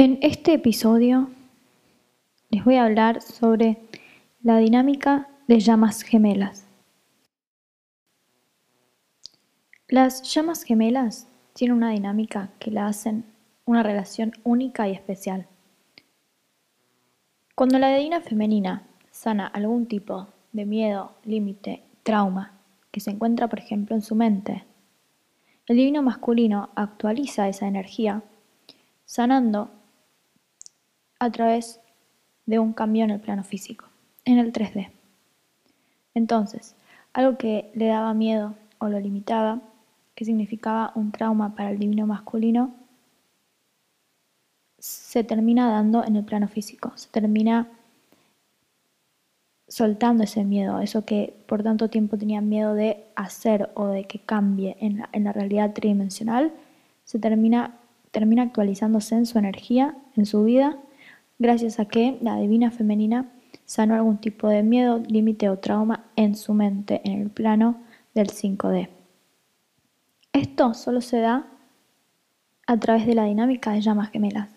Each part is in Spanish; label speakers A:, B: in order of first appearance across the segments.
A: En este episodio les voy a hablar sobre la dinámica de llamas gemelas. Las llamas gemelas tienen una dinámica que la hacen una relación única y especial. Cuando la divina femenina sana algún tipo de miedo, límite, trauma que se encuentra, por ejemplo, en su mente, el divino masculino actualiza esa energía sanando a través de un cambio en el plano físico, en el 3D. Entonces, algo que le daba miedo o lo limitaba, que significaba un trauma para el divino masculino, se termina dando en el plano físico, se termina soltando ese miedo, eso que por tanto tiempo tenían miedo de hacer o de que cambie en la, realidad tridimensional, se termina, termina actualizándose en su energía, en su vida, gracias a que la divina femenina sanó algún tipo de miedo, límite o trauma en su mente, en el plano del 5D. Esto solo se da a través de la dinámica de llamas gemelas.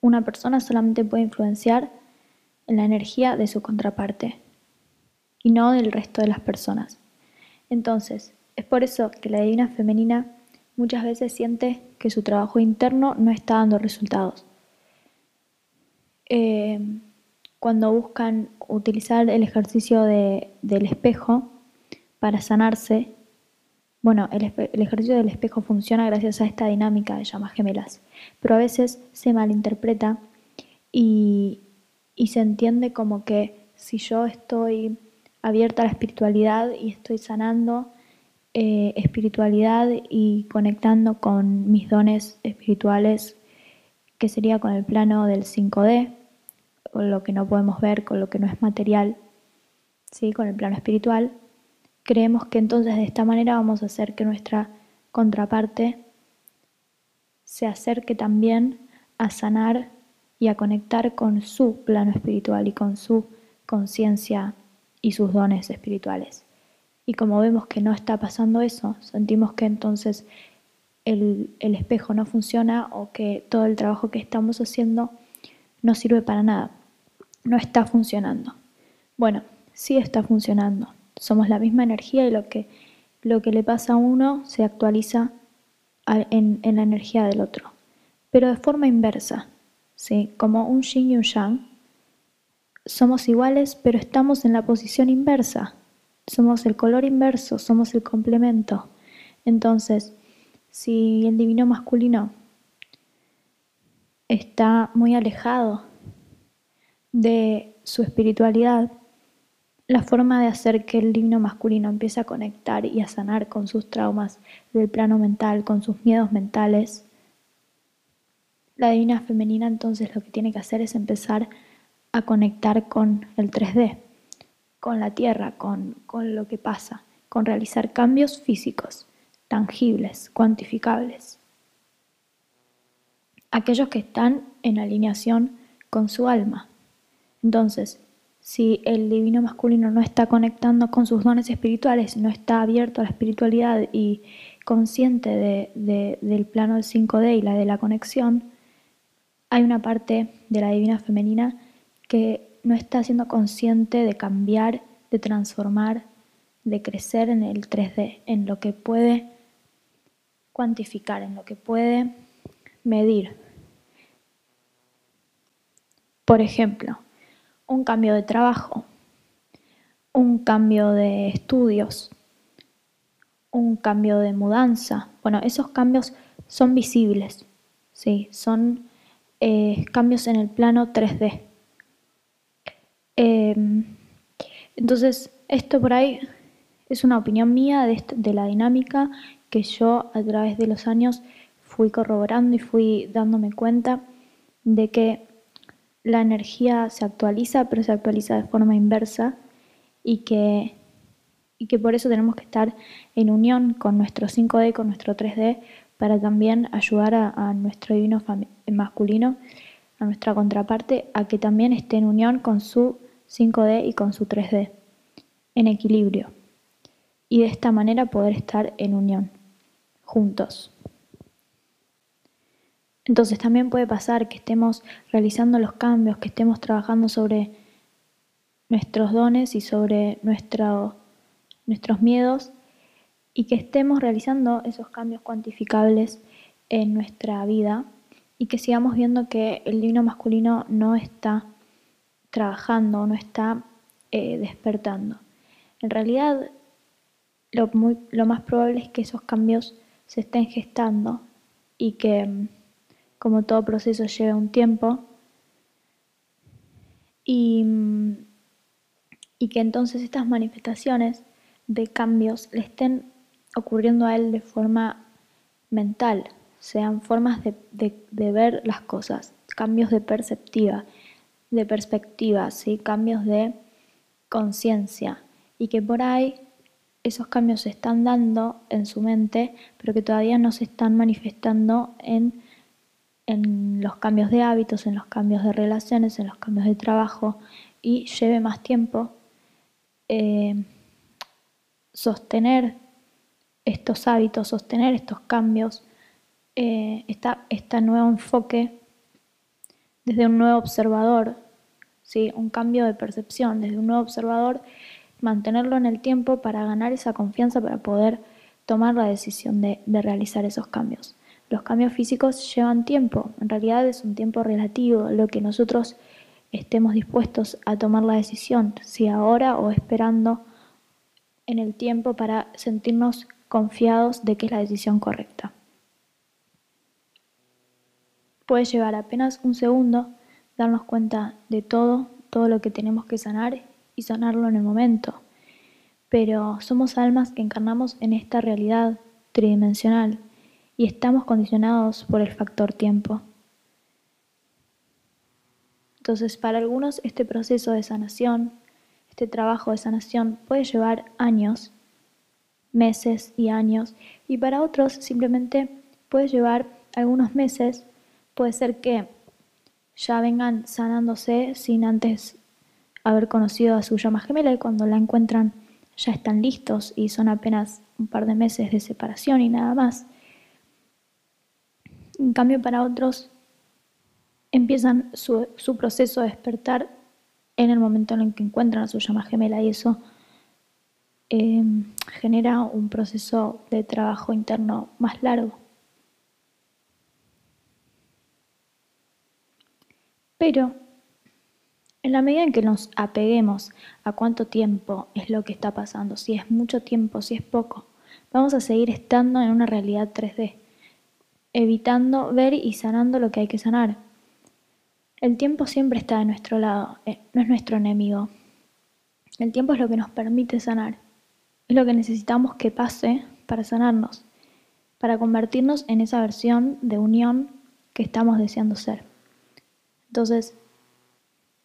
A: Una persona solamente puede influenciar la energía de su contraparte y no del resto de las personas. Entonces, es por eso que la divina femenina muchas veces siente que su trabajo interno no está dando resultados. Eh, cuando buscan utilizar el ejercicio del espejo para sanarse, bueno, el, ejercicio del espejo funciona gracias a esta dinámica de llamas gemelas, pero a veces se malinterpreta y, y se entiende como que si yo estoy abierta a la espiritualidad y estoy sanando eh, espiritualidad y conectando con mis dones espirituales, que sería con el plano del 5D, con lo que no podemos ver, con lo que no es material, ¿sí? con el plano espiritual, creemos que entonces de esta manera vamos a hacer que nuestra contraparte se acerque también a sanar y a conectar con su plano espiritual y con su conciencia y sus dones espirituales. Y como vemos que no está pasando eso, sentimos que entonces el, el, espejo no funciona o que todo el trabajo que estamos haciendo no sirve para nada, no está funcionando. Bueno, sí está funcionando. Somos la misma energía y lo que, lo que le pasa a uno se actualiza en, en la energía del otro, pero de forma inversa. ¿sí? como un yin y un yang, somos iguales, pero estamos en la posición inversa. Somos el color inverso, somos el complemento. Entonces, si el divino masculino está muy alejado de su espiritualidad, la forma de hacer que el divino masculino empiece a conectar y a sanar con sus traumas del plano mental, con sus miedos mentales, la divina femenina entonces lo que tiene que hacer es empezar a conectar con el 3D, con la tierra, con, con lo que pasa, con realizar cambios físicos, tangibles, cuantificables. Aquellos que están en alineación con su alma. Entonces, si el divino masculino no está conectando con sus dones espirituales, no está abierto a la espiritualidad y consciente de, de, del plano del 5D y la de la conexión, hay una parte de la divina femenina que no está siendo consciente de cambiar, de transformar, de crecer en el 3D, en lo que puede cuantificar, en lo que puede medir. Por ejemplo, un cambio de trabajo, un cambio de estudios, un cambio de mudanza. Bueno, esos cambios son visibles, ¿sí? son eh, cambios en el plano 3D. Em, entonces, esto por ahí es una opinión mía de, de la dinámica que yo a través de los años fui corroborando y fui dándome cuenta de que la energía se actualiza, pero se actualiza de forma inversa y que, y que por eso tenemos que estar en unión con nuestro 5D, con nuestro 3D, para también ayudar a, nuestro divino masculino, a nuestra contraparte, a que también esté en unión con su 5D y con su 3D, en equilibrio. Y de esta manera poder estar en unión, juntos. Entonces también puede pasar que estemos realizando los cambios, que estemos trabajando sobre nuestros dones y sobre nuestros miedos y que estemos realizando esos cambios cuantificables en nuestra vida y que sigamos viendo que el divino masculino no está trabajando, no está eh, despertando. En realidad, lo, lo más probable es que esos cambios se estén gestando y que, como todo proceso, lleve un tiempo y, y que entonces estas manifestaciones de cambios le estén ocurriendo a él de forma mental, sean formas de, de, ver las cosas, cambios de perspectiva, de perspectiva, ¿sí? cambios de conciencia, y que por ahí esos cambios se están dando en su mente, pero que todavía no se están manifestando en, en los cambios de hábitos, en los cambios de relaciones, en los cambios de trabajo, y lleve más tiempo eh, sostener estos hábitos, sostener estos cambios, eh, este nuevo enfoque desde un nuevo observador, ¿sí? un cambio de percepción desde un nuevo observador, mantenerlo en el tiempo para ganar esa confianza, para poder tomar la decisión de, de realizar esos cambios. Los cambios físicos llevan tiempo, en realidad es un tiempo relativo, lo que nosotros estemos dispuestos a tomar la decisión, si ahora o esperando en el tiempo para sentirnos confiados de que es la decisión correcta. Puede llevar apenas un segundo darnos cuenta de todo, todo lo que tenemos que sanar y sanarlo en el momento. Pero somos almas que encarnamos en esta realidad tridimensional y estamos condicionados por el factor tiempo. Entonces, para algunos este proceso de sanación, este trabajo de sanación puede llevar años meses y años, y para otros simplemente puede llevar algunos meses, puede ser que ya vengan sanándose sin antes haber conocido a su llama gemela y cuando la encuentran ya están listos y son apenas un par de meses de separación y nada más. En cambio, para otros empiezan su, proceso de despertar en el momento en el que encuentran a su llama gemela y eso Em, genera un proceso de trabajo interno más largo. Pero en la medida en que nos apeguemos a cuánto tiempo es lo que está pasando, si es mucho tiempo, si es poco, vamos a seguir estando en una realidad 3D, evitando ver y sanando lo que hay que sanar. El tiempo siempre está de nuestro lado, eh, no es nuestro enemigo. El tiempo es lo que nos permite sanar es lo que necesitamos que pase para sanarnos, para convertirnos en esa versión de unión que estamos deseando ser. Entonces,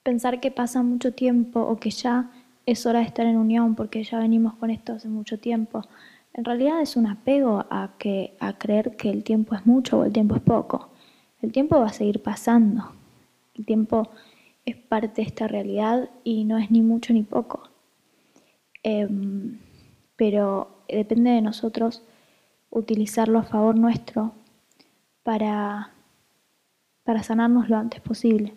A: pensar que pasa mucho tiempo o que ya es hora de estar en unión porque ya venimos con esto hace mucho tiempo, en realidad es un apego a, que, a creer que el tiempo es mucho o el tiempo es poco. El tiempo va a seguir pasando. El tiempo es parte de esta realidad y no es ni mucho ni poco. Em, pero depende de nosotros utilizarlo a favor nuestro para, para sanarnos lo antes posible.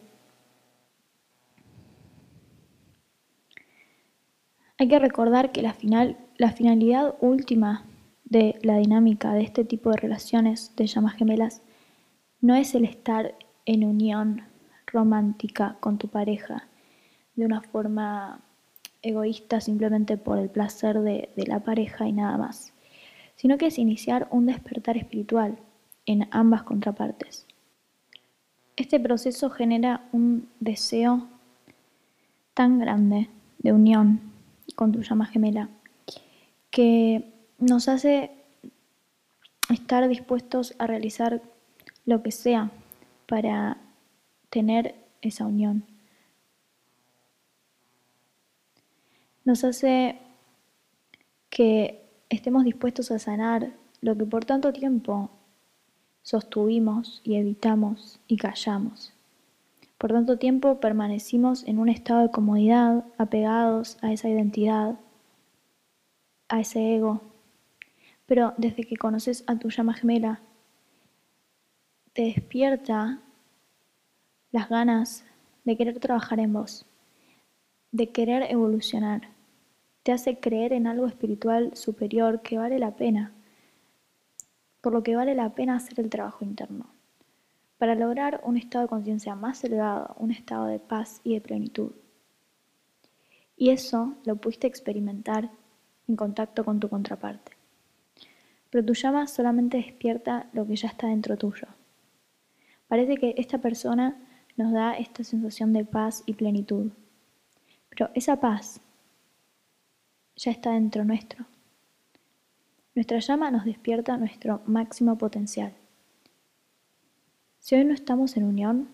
A: Hay que recordar que la, final, la finalidad última de la dinámica de este tipo de relaciones de llamas gemelas no es el estar en unión romántica con tu pareja de una forma egoísta simplemente por el placer de, la pareja y nada más, sino que es iniciar un despertar espiritual en ambas contrapartes. Este proceso genera un deseo tan grande de unión con tu llama gemela que nos hace estar dispuestos a realizar lo que sea para tener esa unión. nos hace que estemos dispuestos a sanar lo que por tanto tiempo sostuvimos y evitamos y callamos. Por tanto tiempo permanecimos en un estado de comodidad, apegados a esa identidad, a ese ego. Pero desde que conoces a tu llama gemela, te despierta las ganas de querer trabajar en vos, de querer evolucionar. Te hace creer en algo espiritual superior que vale la pena, por lo que vale la pena hacer el trabajo interno, para lograr un estado de conciencia más elevado, un estado de paz y de plenitud. Y eso lo pudiste experimentar en contacto con tu contraparte. Pero tu llama solamente despierta lo que ya está dentro tuyo. Parece que esta persona nos da esta sensación de paz y plenitud. Pero esa paz ya está dentro nuestro. Nuestra llama nos despierta nuestro máximo potencial. Si hoy no estamos en unión,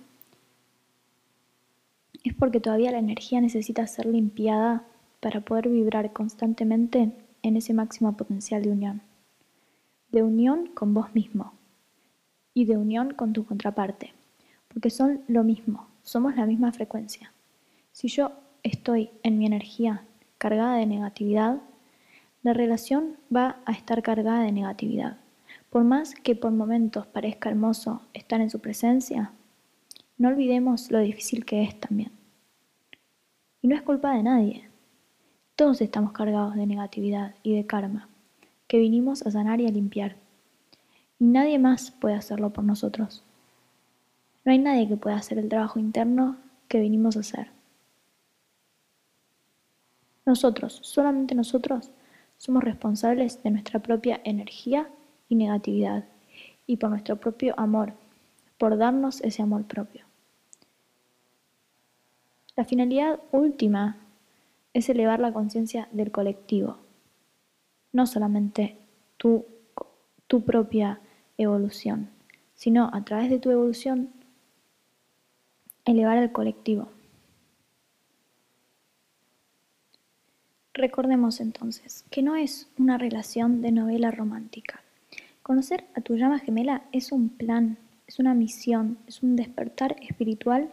A: es porque todavía la energía necesita ser limpiada para poder vibrar constantemente en ese máximo potencial de unión. De unión con vos mismo y de unión con tu contraparte porque son lo mismo, somos la misma frecuencia. Si yo estoy en mi energía cargada de negatividad, la relación va a estar cargada de negatividad. Por más que por momentos parezca hermoso estar en su presencia, no olvidemos lo difícil que es también. Y no es culpa de nadie. Todos estamos cargados de negatividad y de karma, que vinimos a sanar y a limpiar. Y nadie más puede hacerlo por nosotros. No hay nadie que pueda hacer el trabajo interno que vinimos a hacer. Nosotros, solamente nosotros, somos responsables de nuestra propia energía y negatividad y por nuestro propio amor, por darnos ese amor propio. La finalidad última es elevar la conciencia del colectivo, no solamente tu, tu propia evolución, sino a través de tu evolución elevar al colectivo. Recordemos entonces que no es una relación de novela romántica. Conocer a tu llama gemela es un plan, es una misión, es un despertar espiritual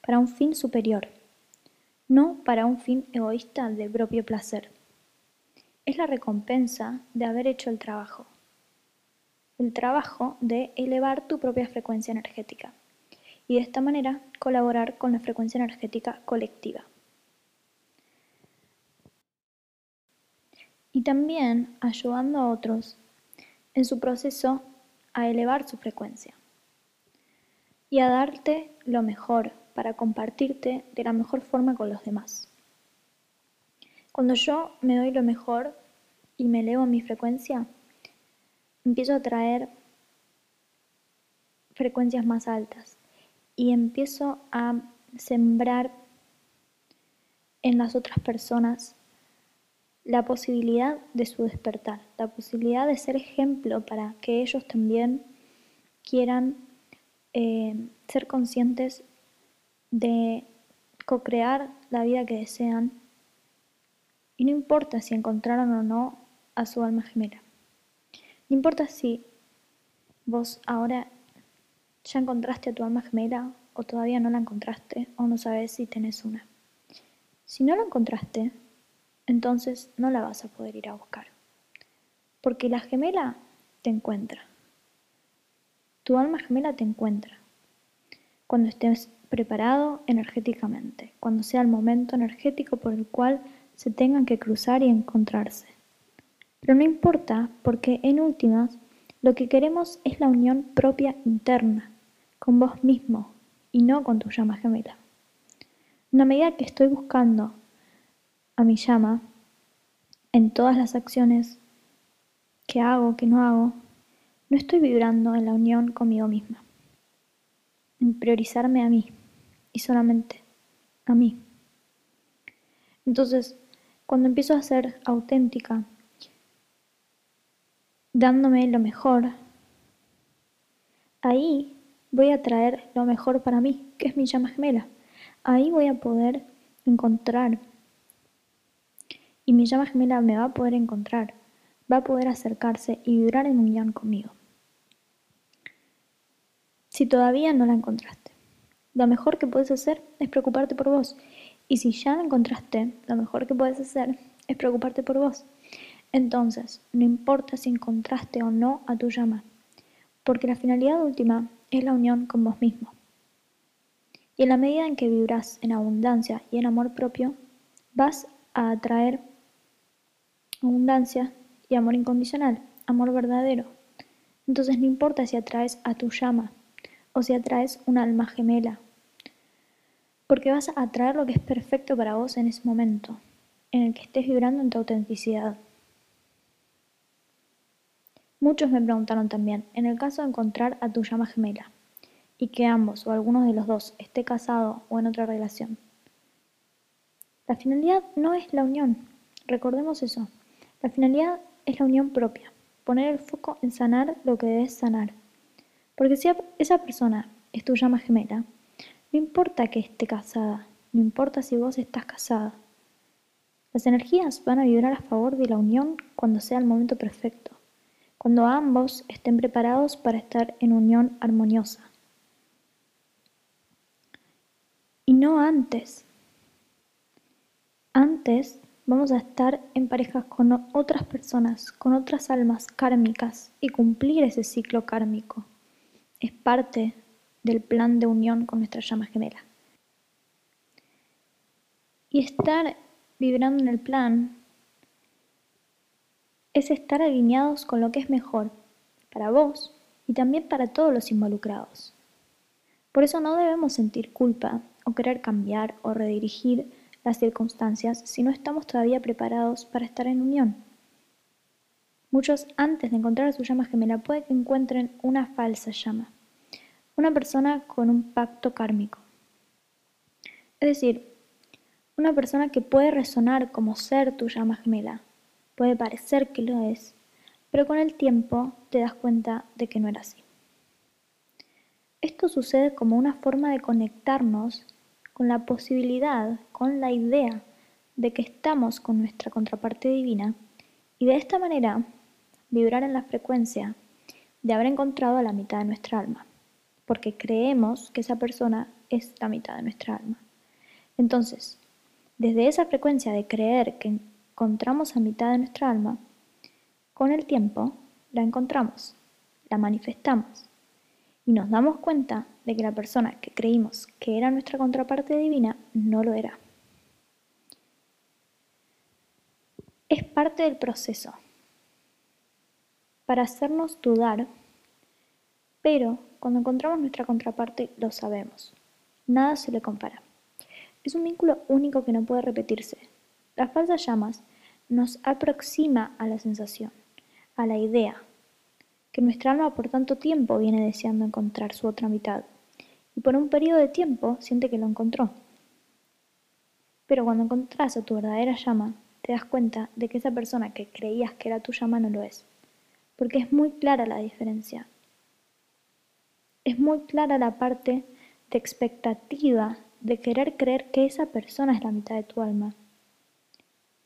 A: para un fin superior, no para un fin egoísta de propio placer. Es la recompensa de haber hecho el trabajo, el trabajo de elevar tu propia frecuencia energética y de esta manera colaborar con la frecuencia energética colectiva. Y también ayudando a otros en su proceso a elevar su frecuencia y a darte lo mejor para compartirte de la mejor forma con los demás. Cuando yo me doy lo mejor y me elevo mi frecuencia, empiezo a traer frecuencias más altas y empiezo a sembrar en las otras personas la posibilidad de su despertar, la posibilidad de ser ejemplo para que ellos también quieran eh, ser conscientes de co-crear la vida que desean y no importa si encontraron o no a su alma gemela. No importa si vos ahora ¿Ya encontraste a tu alma gemela o todavía no la encontraste o no sabes si tenés una? Si no la encontraste, entonces no la vas a poder ir a buscar. Porque la gemela te encuentra. Tu alma gemela te encuentra. Cuando estés preparado energéticamente, cuando sea el momento energético por el cual se tengan que cruzar y encontrarse. Pero no importa porque en últimas lo que queremos es la unión propia interna, con vos mismo y no con tu llama gemela. Una medida que estoy buscando a mi llama en todas las acciones que hago, que no hago, no estoy vibrando en la unión conmigo misma, en priorizarme a mí y solamente a mí. Entonces, cuando empiezo a ser auténtica, dándome lo mejor, ahí voy a traer lo mejor para mí, que es mi llama gemela. Ahí voy a poder encontrar. Y mi llama gemela me va a poder encontrar, va a poder acercarse y vibrar en unión conmigo. Si todavía no la encontraste, lo mejor que puedes hacer es preocuparte por vos. Y si ya encontraste, lo mejor que puedes hacer es preocuparte por vos. Entonces, no importa si encontraste o no a tu llama, porque la finalidad última es la unión con vos mismo. Y en la medida en que vibras en abundancia y en amor propio, vas a atraer abundancia y amor incondicional, amor verdadero. Entonces no importa si atraes a tu llama o si atraes un alma gemela, porque vas a atraer lo que es perfecto para vos en ese momento, en el que estés vibrando en tu autenticidad. Muchos me preguntaron también, en el caso de encontrar a tu llama gemela, y que ambos o algunos de los dos esté casado o en otra relación. La finalidad no es la unión, recordemos eso. La finalidad es la unión propia, poner el foco en sanar lo que debes sanar. Porque si esa persona es tu llama gemela, no importa que esté casada, no importa si vos estás casada. Las energías van a vibrar a favor de la unión cuando sea el momento perfecto, cuando ambos estén preparados para estar en unión armoniosa. Y no antes. Antes vamos a estar en parejas con otras personas, con otras almas kármicas y cumplir ese ciclo kármico. Es parte del plan de unión con nuestra llama gemela. Y estar vibrando en el plan es estar alineados con lo que es mejor para vos y también para todos los involucrados. Por eso no debemos sentir culpa o querer cambiar o redirigir las circunstancias si no estamos todavía preparados para estar en unión. Muchos antes de encontrar a su llama gemela puede que encuentren una falsa llama, una persona con un pacto kármico. Es decir, una persona que puede resonar como ser tu llama gemela, puede parecer que lo es, pero con el tiempo te das cuenta de que no era así. Esto sucede como una forma de conectarnos con la posibilidad, con la idea de que estamos con nuestra contraparte divina y de esta manera vibrar en la frecuencia de haber encontrado a la mitad de nuestra alma, porque creemos que esa persona es la mitad de nuestra alma. Entonces, desde esa frecuencia de creer que encontramos a mitad de nuestra alma, con el tiempo la encontramos, la manifestamos y nos damos cuenta de que la persona que creímos que era nuestra contraparte divina no lo era. Es parte del proceso para hacernos dudar, pero cuando encontramos nuestra contraparte lo sabemos. Nada se le compara. Es un vínculo único que no puede repetirse. Las falsas llamas nos aproxima a la sensación, a la idea, que nuestra alma por tanto tiempo viene deseando encontrar su otra mitad, y por un periodo de tiempo siente que lo encontró. Pero cuando encontrás a tu verdadera llama, te das cuenta de que esa persona que creías que era tu llama no lo es, porque es muy clara la diferencia. Es muy clara la parte de expectativa de querer creer que esa persona es la mitad de tu alma,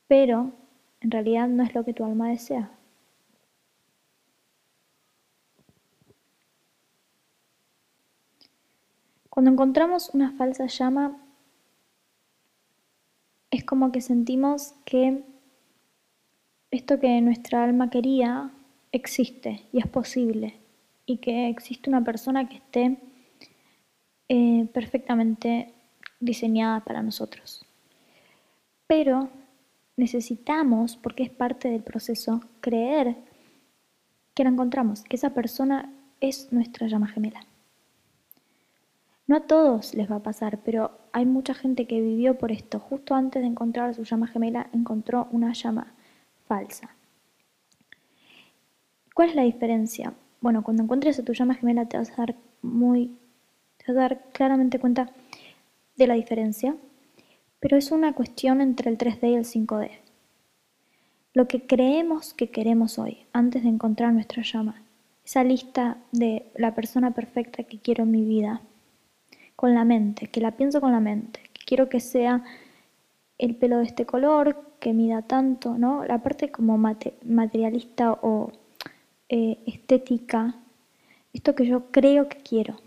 A: pero en realidad no es lo que tu alma desea. Cuando encontramos una falsa llama, es como que sentimos que esto que nuestra alma quería existe y es posible y que existe una persona que esté eh, perfectamente diseñada para nosotros. Pero necesitamos, porque es parte del proceso, creer que la encontramos, que esa persona es nuestra llama gemela. No a todos les va a pasar, pero hay mucha gente que vivió por esto. Justo antes de encontrar su llama gemela, encontró una llama falsa. ¿Cuál es la diferencia? Bueno, cuando encuentres a tu llama gemela te vas a dar muy, te vas a dar claramente cuenta de la diferencia, pero es una cuestión entre el 3D y el 5D. Lo que creemos que queremos hoy, antes de encontrar nuestra llama, esa lista de la persona perfecta que quiero en mi vida, con la mente, que la pienso con la mente, que quiero que sea el pelo de este color, que mida tanto, ¿no? La parte como materialista o eh, estética, esto que yo creo que quiero.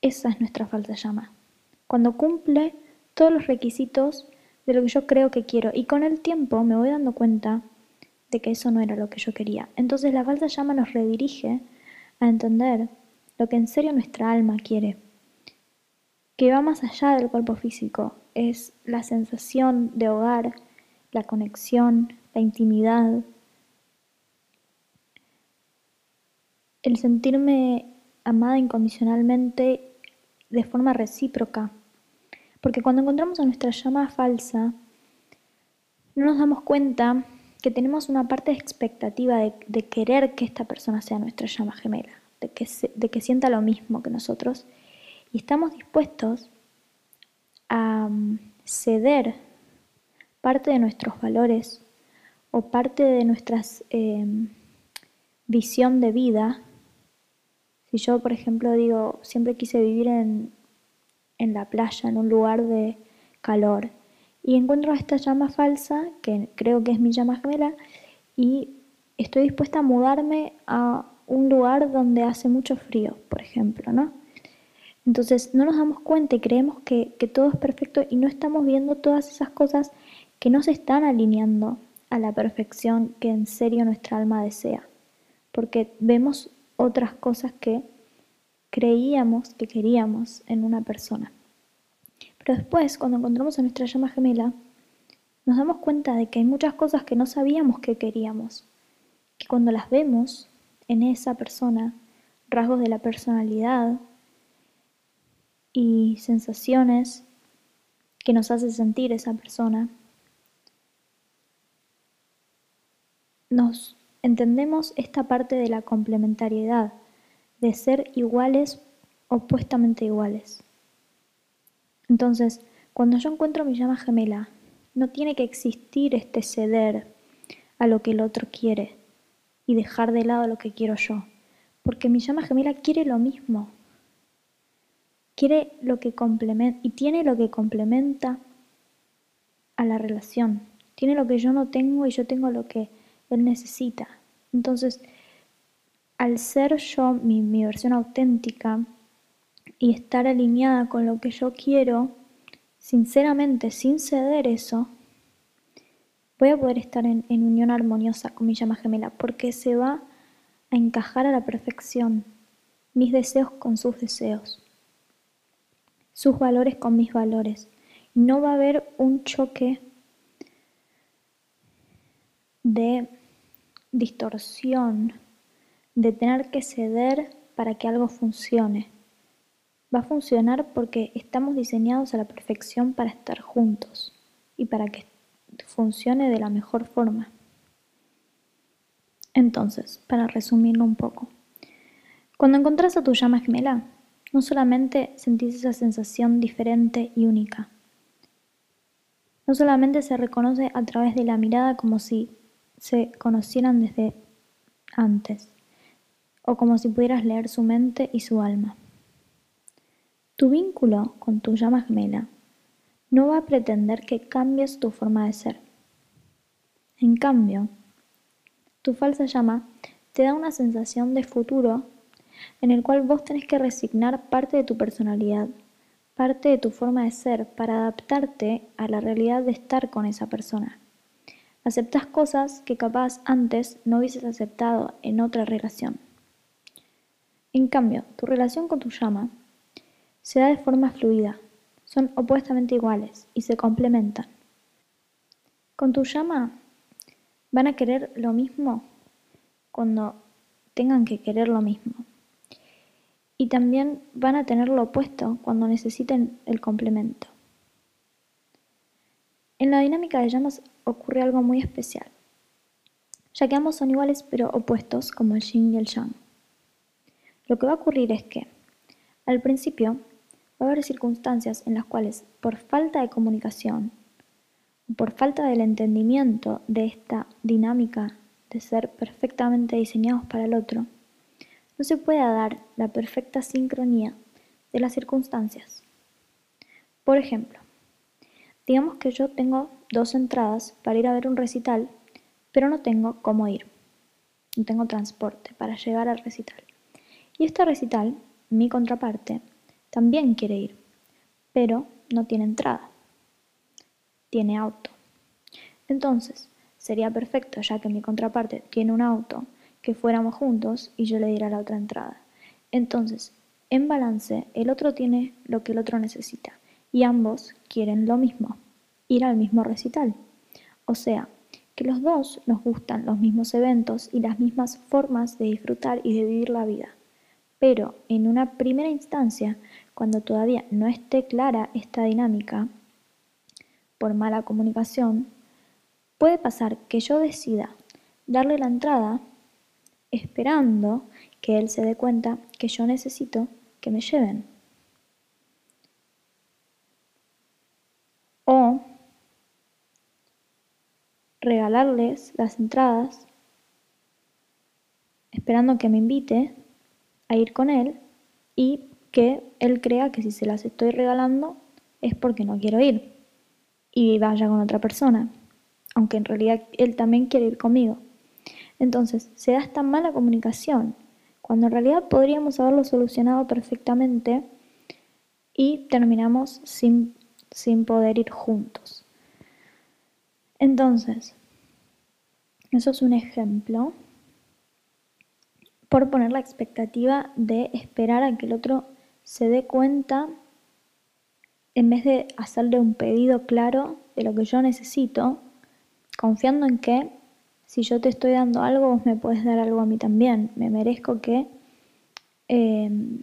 A: Esa es nuestra falsa llama. Cuando cumple todos los requisitos de lo que yo creo que quiero y con el tiempo me voy dando cuenta de que eso no era lo que yo quería. Entonces la falsa llama nos redirige a entender lo que en serio nuestra alma quiere, que va más allá del cuerpo físico, es la sensación de hogar, la conexión, la intimidad, el sentirme amada incondicionalmente de forma recíproca. Porque cuando encontramos a nuestra llama falsa, no nos damos cuenta que tenemos una parte de expectativa de, querer que esta persona sea nuestra llama gemela, de que, de que sienta lo mismo que nosotros. Y estamos dispuestos a mm, ceder parte de nuestros valores o parte de nuestra em, visión de vida. Si yo, por ejemplo, digo, siempre quise vivir en, en la playa, en un lugar de calor, y encuentro esta llama falsa, que creo que es mi llama gemela, y estoy dispuesta a mudarme a un lugar donde hace mucho frío, por ejemplo, ¿no? Entonces no nos damos cuenta y creemos que, que todo es perfecto y no estamos viendo todas esas cosas que no se están alineando a la perfección que en serio nuestra alma desea, porque vemos otras cosas que creíamos que queríamos en una persona. Pero después, cuando encontramos a nuestra llama gemela, nos damos cuenta de que hay muchas cosas que no sabíamos que queríamos, que cuando las vemos en esa persona, rasgos de la personalidad y sensaciones que nos hace sentir esa persona, nos entendemos esta parte de la complementariedad, de ser iguales opuestamente iguales. Entonces, cuando yo encuentro mi llama gemela, no tiene que existir este ceder a lo que el otro quiere y dejar de lado lo que quiero yo, porque mi llama gemela quiere lo mismo. Quiere lo que complementa y tiene lo que complementa a la relación. Tiene lo que yo no tengo y yo tengo lo que él necesita. Entonces, al ser yo mi, versión auténtica, y estar alineada con lo que yo quiero, sinceramente, sin ceder eso, voy a poder estar en, unión armoniosa con mi llama gemela, porque se va a encajar a la perfección mis deseos con sus deseos, sus valores con mis valores. No va a haber un choque de distorsión, de tener que ceder para que algo funcione va a funcionar porque estamos diseñados a la perfección para estar juntos y para que funcione de la mejor forma. Entonces, para resumirlo un poco, cuando encontrás a tu llama gemela, no solamente sentís esa sensación diferente y única, no solamente se reconoce a través de la mirada como si se conocieran desde antes, o como si pudieras leer su mente y su alma. Tu vínculo con tu llama gemela no va a pretender que cambies tu forma de ser. En cambio, tu falsa llama te da una sensación de futuro en el cual vos tenés que resignar parte de tu personalidad, parte de tu forma de ser para adaptarte a la realidad de estar con esa persona. Aceptas cosas que capaz antes no hubieses aceptado en otra relación. En cambio, tu relación con tu llama se da de forma fluida, son opuestamente iguales y se complementan. Con tu llama van a querer lo mismo cuando tengan que querer lo mismo. Y también van a tener lo opuesto cuando necesiten el complemento. En la dinámica de llamas ocurre algo muy especial, ya que ambos son iguales pero opuestos como el yin y el yang. Lo que va a ocurrir es que, al principio, va a haber circunstancias en las cuales, por falta de comunicación, por falta del entendimiento de esta dinámica de ser perfectamente diseñados para el otro, no se puede dar la perfecta sincronía de las circunstancias. Por ejemplo, digamos que yo tengo dos entradas para ir a ver un recital, pero no tengo cómo ir. No tengo transporte para llegar al recital. Y este recital, mi contraparte, también quiere ir, pero no tiene entrada. Tiene auto. Entonces, sería perfecto, ya que mi contraparte tiene un auto que fuéramos juntos y yo le diera la otra entrada. Entonces, en balance, el otro tiene lo que el otro necesita y ambos quieren lo mismo, ir al mismo recital. O sea, que los dos nos gustan los mismos eventos y las mismas formas de disfrutar y de vivir la vida. Pero en una primera instancia, cuando todavía no esté clara esta dinámica, por mala comunicación, puede pasar que yo decida darle la entrada esperando que él se dé cuenta que yo necesito que me lleven. O regalarles las entradas esperando que me invite a ir con él y que él crea que si se las estoy regalando es porque no quiero ir y vaya con otra persona, aunque en realidad él también quiere ir conmigo. Entonces, se da esta mala comunicación, cuando en realidad podríamos haberlo solucionado perfectamente y terminamos sin, sin poder ir juntos. Entonces, eso es un ejemplo por poner la expectativa de esperar a que el otro se dé cuenta en vez de hacerle un pedido claro de lo que yo necesito, confiando en que si yo te estoy dando algo, vos me puedes dar algo a mí también. Me merezco que em,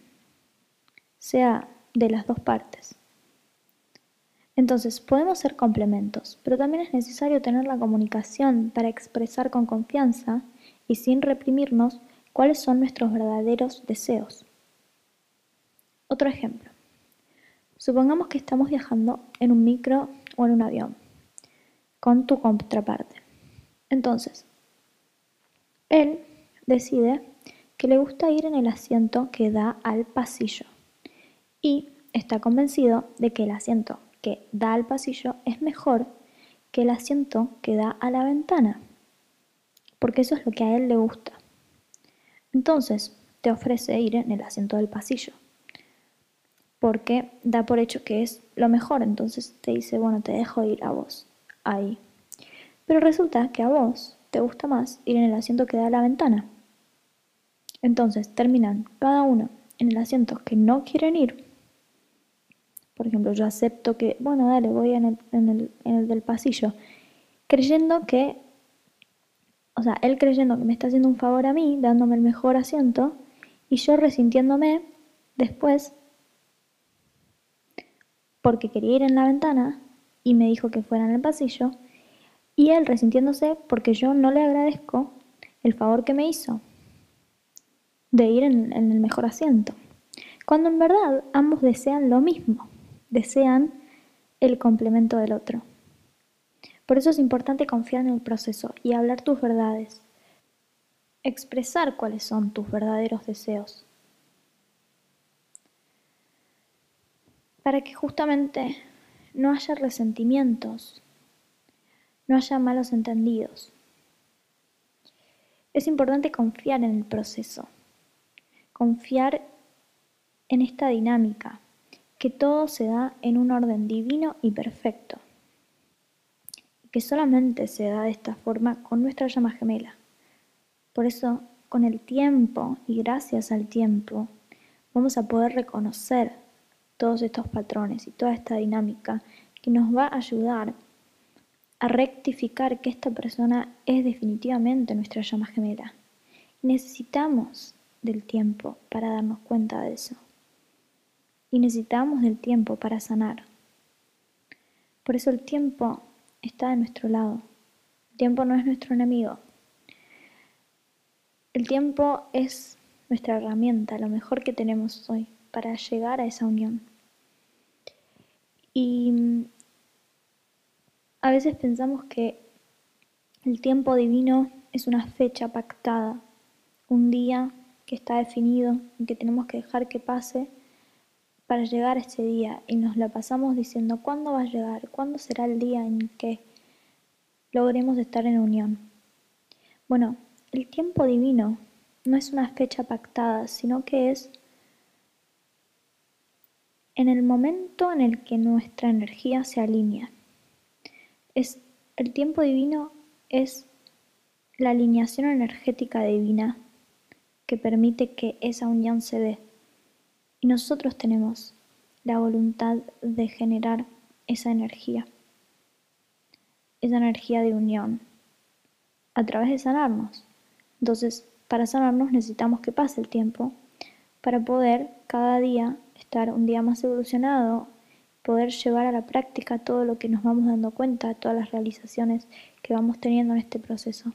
A: sea de las dos partes. Entonces, podemos ser complementos, pero también es necesario tener la comunicación para expresar con confianza y sin reprimirnos cuáles son nuestros verdaderos deseos. Otro ejemplo. Supongamos que estamos viajando en un micro o en un avión con tu contraparte. Entonces, él decide que le gusta ir en el asiento que da al pasillo y está convencido de que el asiento que da al pasillo es mejor que el asiento que da a la ventana, porque eso es lo que a él le gusta. Entonces, te ofrece ir en el asiento del pasillo porque da por hecho que es lo mejor, entonces te dice, bueno, te dejo ir a vos, ahí. Pero resulta que a vos te gusta más ir en el asiento que da a la ventana. Entonces terminan cada uno en el asiento que no quieren ir. Por ejemplo, yo acepto que, bueno, dale, voy en el, del pasillo, creyendo que, o sea, él creyendo que me está haciendo un favor a mí, dándome el mejor asiento, y yo resintiéndome después porque quería ir en la ventana y me dijo que fuera en el pasillo, y él resintiéndose porque yo no le agradezco el favor que me hizo de ir en, el mejor asiento. Cuando en verdad ambos desean lo mismo, desean el complemento del otro. Por eso es importante confiar en el proceso y hablar tus verdades, expresar cuáles son tus verdaderos deseos para que justamente no haya resentimientos, no haya malos entendidos. Es importante confiar en el proceso, confiar en esta dinámica, que todo se da en un orden divino y perfecto, que solamente se da de esta forma con nuestra llama gemela. Por eso, con el tiempo y gracias al tiempo, vamos a poder reconocer todos estos patrones y toda esta dinámica que nos va a ayudar a rectificar que esta persona es definitivamente nuestra llama gemela. necesitamos del tiempo para darnos cuenta de eso. Y necesitamos del tiempo para sanar. Por eso el tiempo está de nuestro lado. El tiempo no es nuestro enemigo. El tiempo es nuestra herramienta, lo mejor que tenemos hoy para llegar a esa unión. Y mm, a veces pensamos que el tiempo divino es una fecha pactada, un día que está definido y que tenemos que dejar que pase para llegar a ese día y nos la pasamos diciendo cuándo va a llegar, cuándo será el día en que logremos estar en unión. Bueno, el tiempo divino no es una fecha pactada, sino que es en el momento en el que nuestra energía se alinea. Es, el tiempo divino es la alineación energética divina que permite que esa unión se dé. Y nosotros tenemos la voluntad de generar esa energía, esa energía de unión, a través de sanarnos. Entonces, para sanarnos necesitamos que pase el tiempo para poder cada día estar un día más evolucionado, poder llevar a la práctica todo lo que nos vamos dando cuenta, todas las realizaciones que vamos teniendo en este proceso.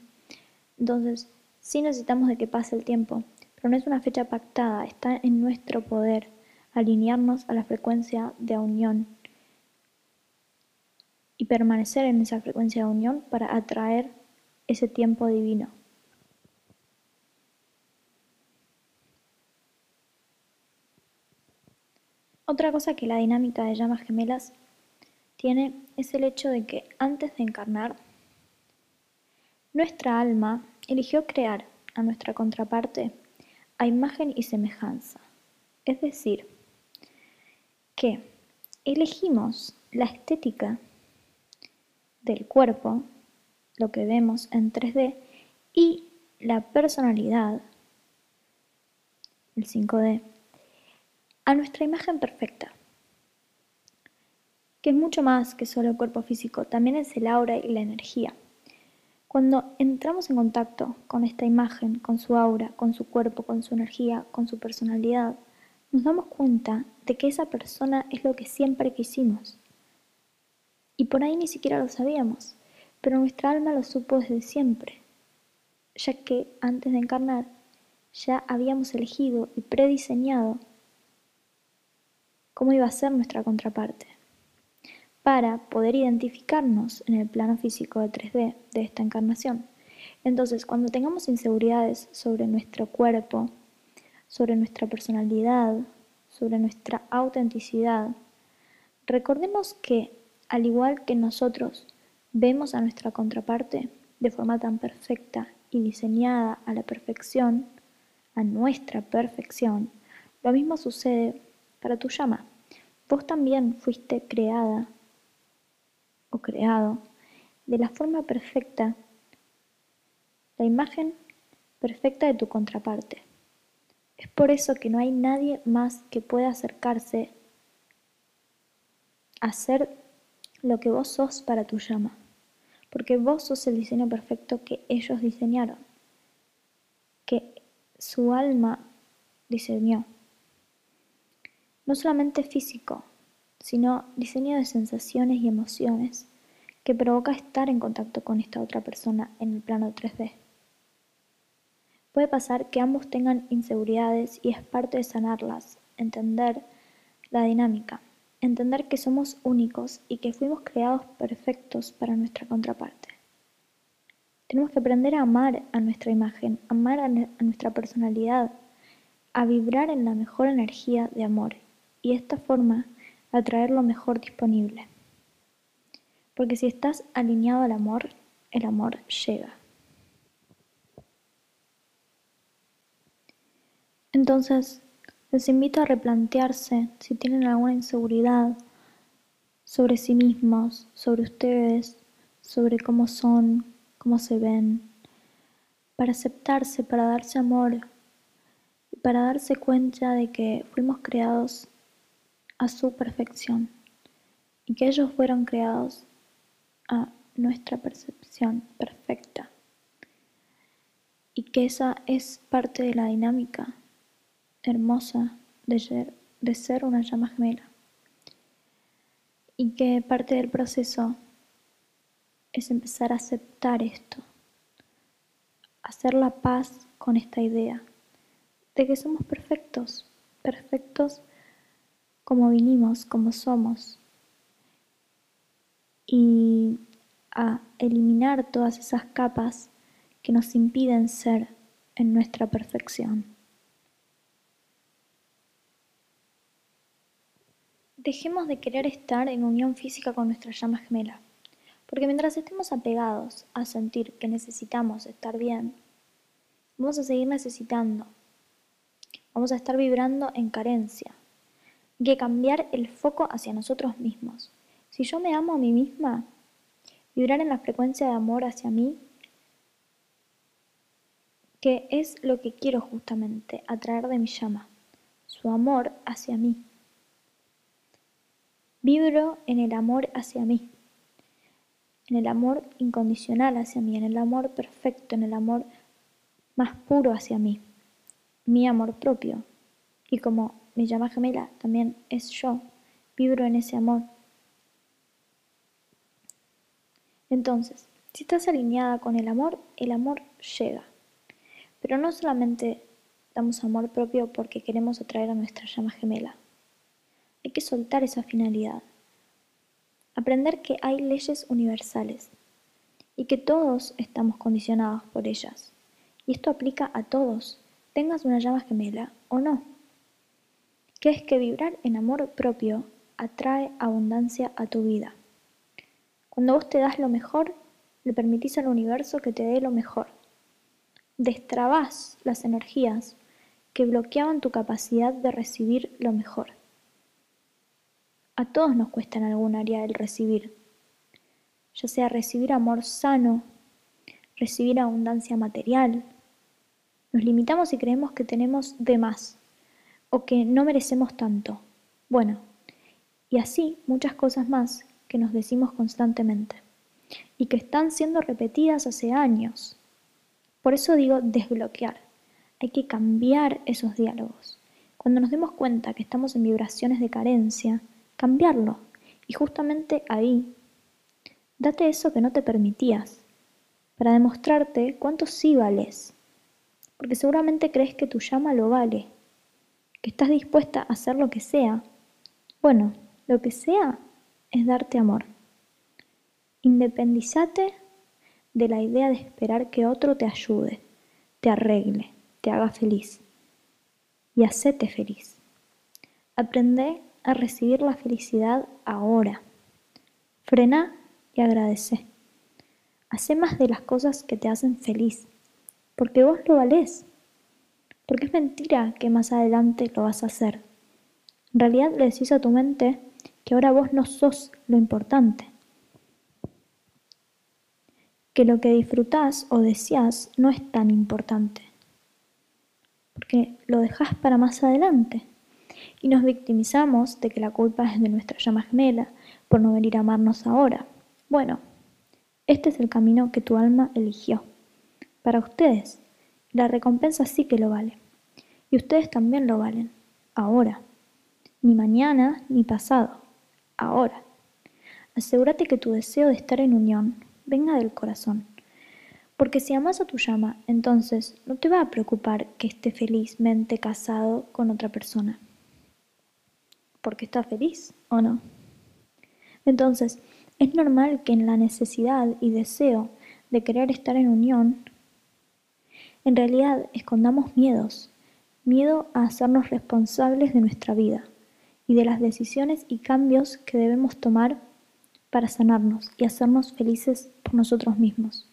A: Entonces, sí necesitamos de que pase el tiempo, pero no es una fecha pactada, está en nuestro poder alinearnos a la frecuencia de unión y permanecer en esa frecuencia de unión para atraer ese tiempo divino. Otra cosa que la dinámica de llamas gemelas tiene es el hecho de que antes de encarnar, nuestra alma eligió crear a nuestra contraparte a imagen y semejanza. Es decir, que elegimos la estética del cuerpo, lo que vemos en 3D, y la personalidad, el 5D, a nuestra imagen perfecta, que es mucho más que solo el cuerpo físico, también es el aura y la energía. Cuando entramos en contacto con esta imagen, con su aura, con su cuerpo, con su energía, con su personalidad, nos damos cuenta de que esa persona es lo que siempre quisimos. Y por ahí ni siquiera lo sabíamos, pero nuestra alma lo supo desde siempre, ya que antes de encarnar ya habíamos elegido y prediseñado cómo iba a ser nuestra contraparte, para poder identificarnos en el plano físico de 3D de esta encarnación. Entonces, cuando tengamos inseguridades sobre nuestro cuerpo, sobre nuestra personalidad, sobre nuestra autenticidad, recordemos que, al igual que nosotros vemos a nuestra contraparte de forma tan perfecta y diseñada a la perfección, a nuestra perfección, lo mismo sucede para tu llama. Vos también fuiste creada o creado de la forma perfecta, la imagen perfecta de tu contraparte. Es por eso que no hay nadie más que pueda acercarse a ser lo que vos sos para tu llama, porque vos sos el diseño perfecto que ellos diseñaron, que su alma diseñó no solamente físico, sino diseño de sensaciones y emociones que provoca estar en contacto con esta otra persona en el plano 3D. Puede pasar que ambos tengan inseguridades y es parte de sanarlas, entender la dinámica, entender que somos únicos y que fuimos creados perfectos para nuestra contraparte. Tenemos que aprender a amar a nuestra imagen, amar a, nuestra personalidad, a vibrar en la mejor energía de amor y de esta forma atraer lo mejor disponible. Porque si estás alineado al amor, el amor llega. Entonces, les invito a replantearse si tienen alguna inseguridad sobre sí mismos, sobre ustedes, sobre cómo son, cómo se ven, para aceptarse, para darse amor, para darse cuenta de que fuimos creados a su perfección y que ellos fueron creados a nuestra percepción perfecta y que esa es parte de la dinámica hermosa de ser, de ser una llama gemela y que parte del proceso es empezar a aceptar esto, hacer la paz con esta idea de que somos perfectos, perfectos como vinimos, como somos, y a eliminar todas esas capas que nos impiden ser en nuestra perfección. Dejemos de querer estar en unión física con nuestra llama gemela, porque mientras estemos apegados a sentir que necesitamos estar bien, vamos a seguir necesitando, vamos a estar vibrando en carencia, que cambiar el foco hacia nosotros mismos. Si yo me amo a mí misma, vibrar en la frecuencia de amor hacia mí que es lo que quiero justamente, atraer de mi llama, su amor hacia mí. Vibro en el amor hacia mí, en el amor incondicional hacia mí, en el amor perfecto, en el amor más puro hacia mí, mi amor propio. Y como mi llama gemela también es yo, vibro en ese amor. Entonces, si estás alineada con el amor, el amor llega. Pero no solamente damos amor propio porque queremos atraer a nuestra llama gemela. Hay que soltar esa finalidad. Aprender que hay leyes universales y que todos estamos condicionados por ellas. Y esto aplica a todos, tengas una llama gemela o no. Que es que vibrar en amor propio atrae abundancia a tu vida. Cuando vos te das lo mejor, le permitís al universo que te dé lo mejor. Destrabás las energías que bloqueaban tu capacidad de recibir lo mejor. A todos nos cuesta en algún área el recibir, ya sea recibir amor sano, recibir abundancia material. Nos limitamos y creemos que tenemos de más o que no merecemos tanto. Bueno, y así muchas cosas más que nos decimos constantemente y que están siendo repetidas hace años. Por eso digo desbloquear. Hay que cambiar esos diálogos. Cuando nos demos cuenta que estamos en vibraciones de carencia, cambiarlo. Y justamente ahí, date eso que no te permitías, para demostrarte cuánto sí vales. Porque seguramente crees que tu llama lo vale, estás dispuesta a hacer lo que sea. Bueno, lo que sea es darte amor. Independízate de la idea de esperar que otro te ayude, te arregle, te haga feliz. Y hacete feliz. Aprende a recibir la felicidad ahora. Frena y agradece. Hacé más de las cosas que te hacen feliz, porque vos lo valés. Porque es mentira que más adelante lo vas a hacer. En realidad le decís a tu mente que ahora vos no sos lo importante. Que lo que disfrutás o deseás no es tan importante. Porque lo dejás para más adelante y nos victimizamos de que la culpa es de nuestra llama gemela por no venir a amarnos ahora. Bueno, este es el camino que tu alma eligió. Para ustedes, la recompensa sí que lo vale. Y ustedes también lo valen. Ahora. Ni mañana ni pasado. Ahora. Asegúrate que tu deseo de estar en unión venga del corazón. Porque si amas a tu llama, entonces no te va a preocupar que esté felizmente casado con otra persona porque está feliz o no. Entonces, es normal que en la necesidad y deseo de querer estar en unión, en realidad escondamos miedos, miedo a hacernos responsables de nuestra vida y de las decisiones y cambios que debemos tomar para sanarnos y hacernos felices por nosotros mismos.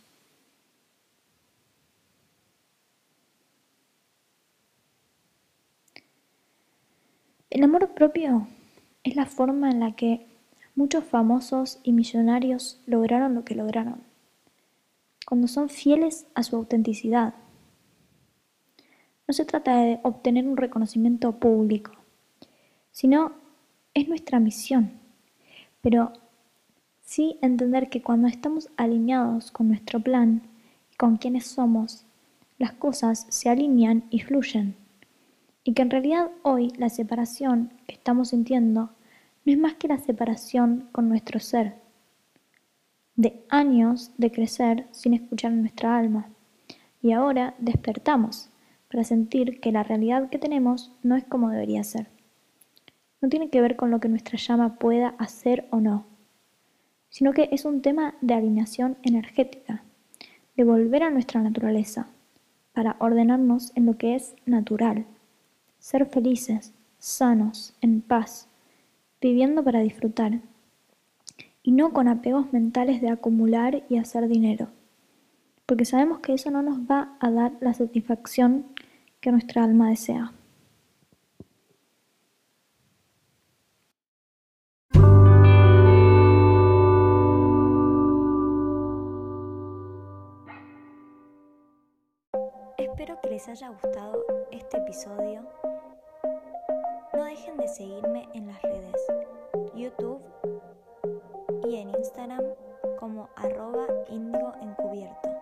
A: El amor propio es la forma en la que muchos famosos y millonarios lograron lo que lograron, cuando son fieles a su autenticidad. Se trata de obtener un reconocimiento público, sino es nuestra misión, pero sí entender que cuando estamos alineados con nuestro plan y con quienes somos, las cosas se alinean y fluyen. Y que en realidad hoy la separación que estamos sintiendo no es más que la separación con nuestro ser, de años de crecer sin escuchar nuestra alma. Y ahora despertamos para sentir que la realidad que tenemos no es como debería ser. No tiene que ver con lo que nuestra llama pueda hacer o no, sino que es un tema de alineación energética, de volver a nuestra naturaleza, para ordenarnos en lo que es natural ser felices, sanos, en paz, viviendo para disfrutar, y no con apegos mentales de acumular y hacer dinero, porque sabemos que eso no nos va a dar la satisfacción que nuestra alma desea.
B: Espero que les haya gustado este episodio. No dejen de seguirme en las redes YouTube y en Instagram como arroba encubierto.